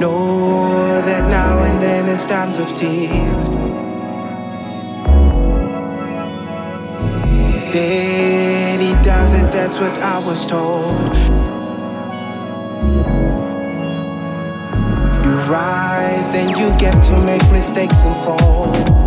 Know that now and then there's times of tears. Daddy does it, that's what I was told. You rise, then you get to make mistakes and fall.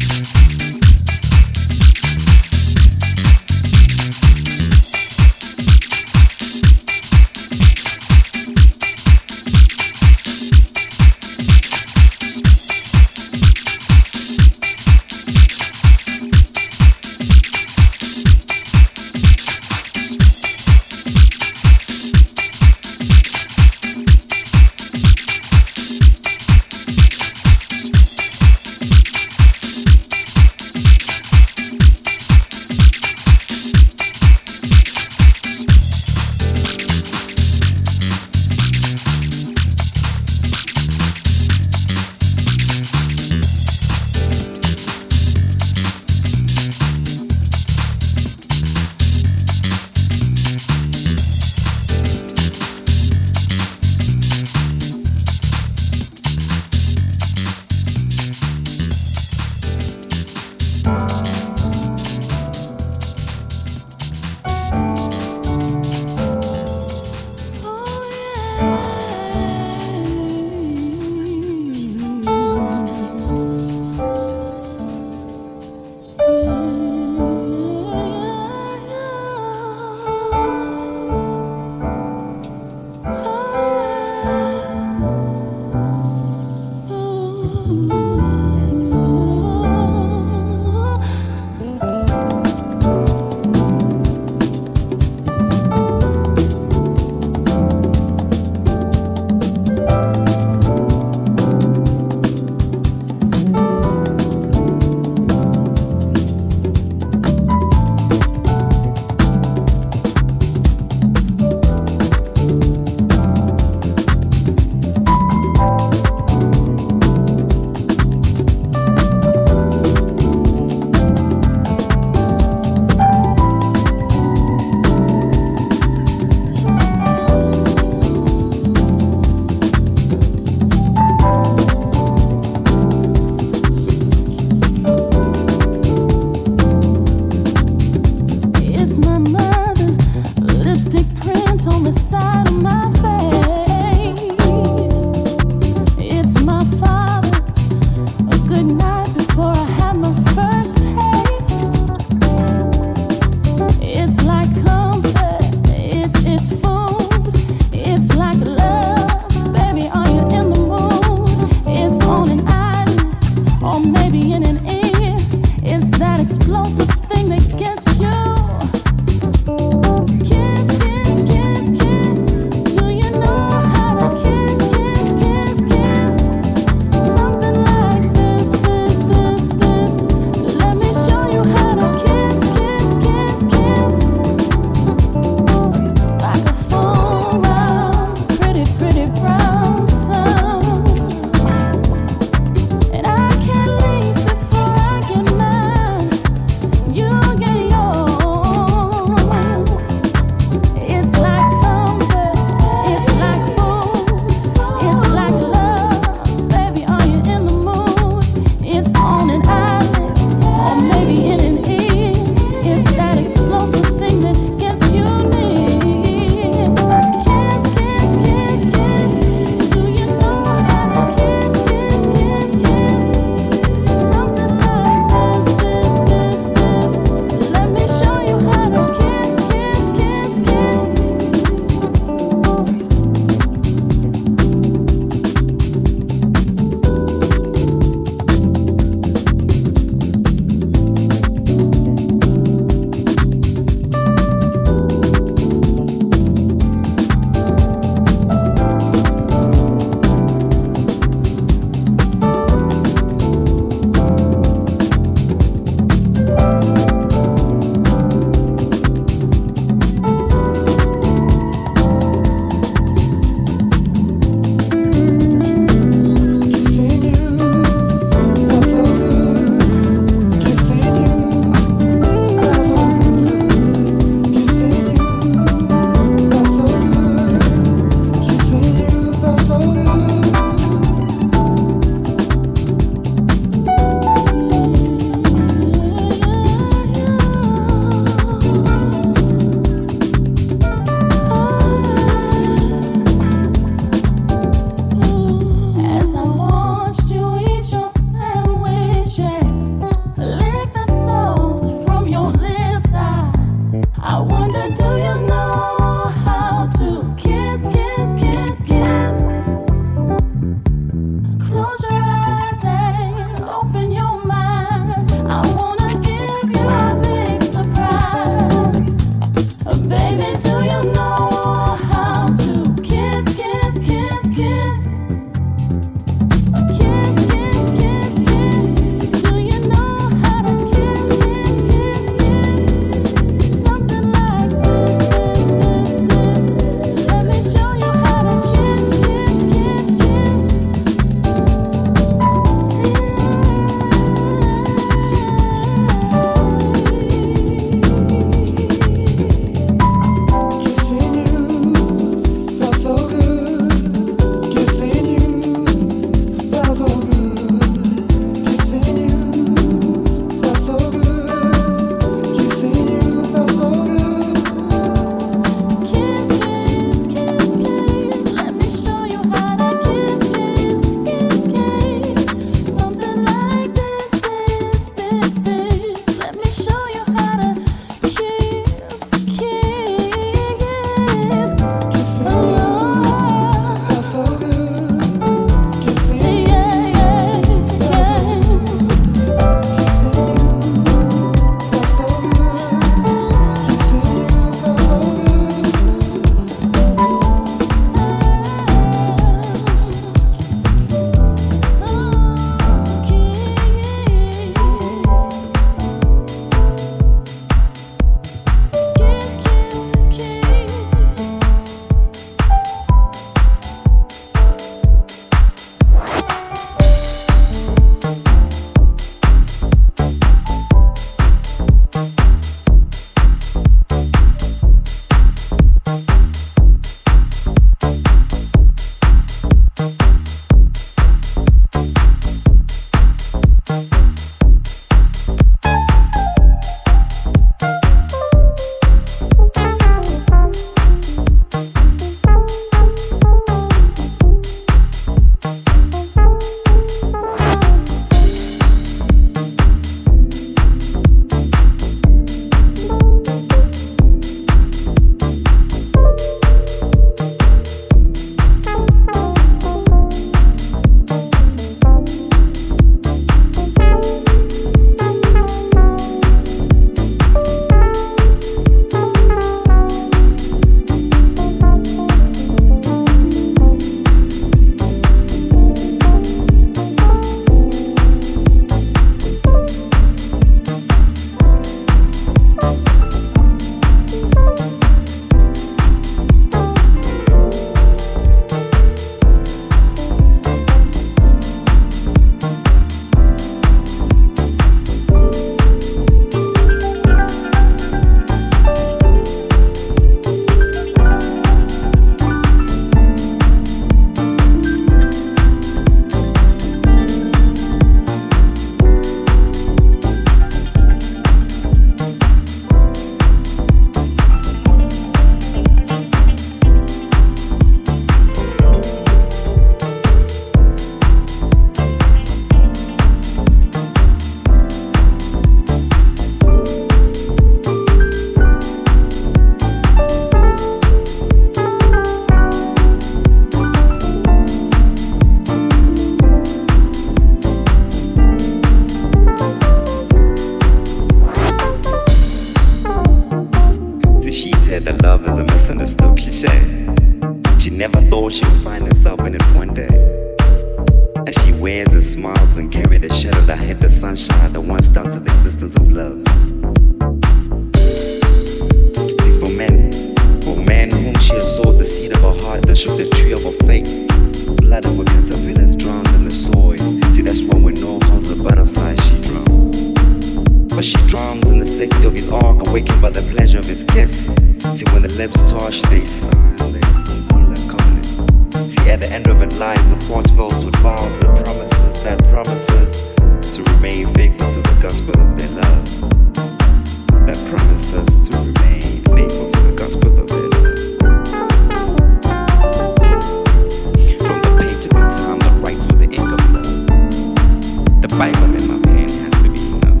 my has to be enough.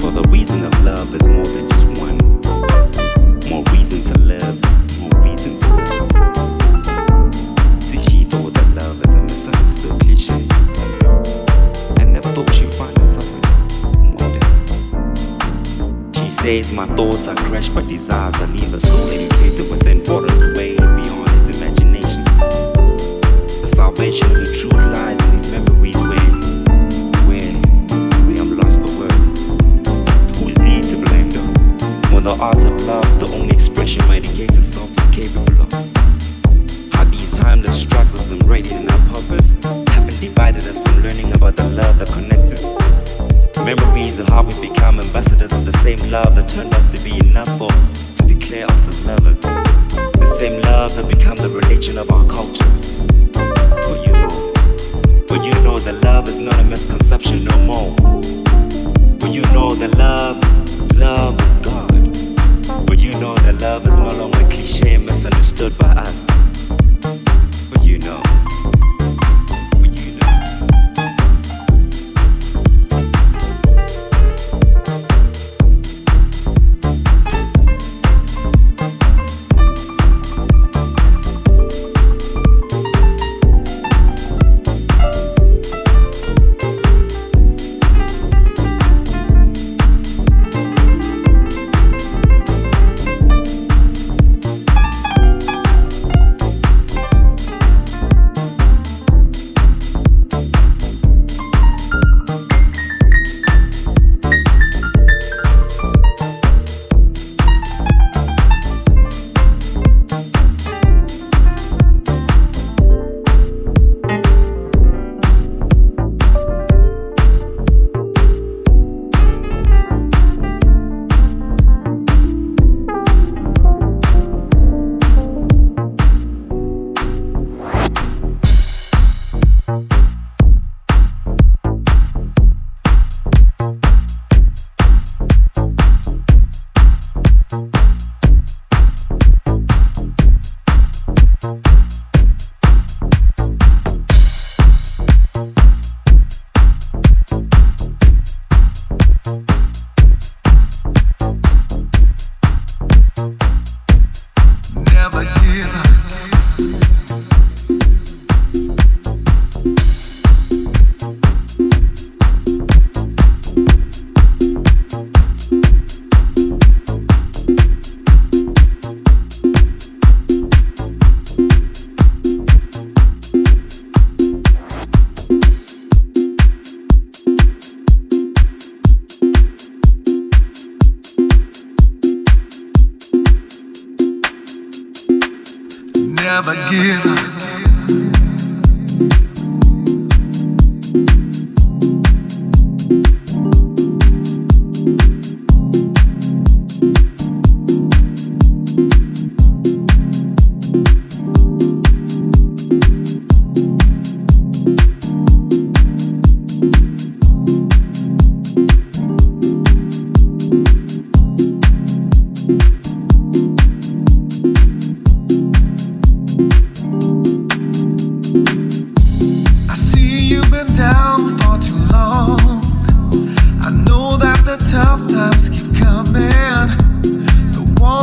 For the reason of love is more than just one. More reason to more reason to she thought that love is a misunderstood cliche. Never thought she'd find herself in. She says my thoughts are crushed, but desires are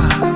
mirror.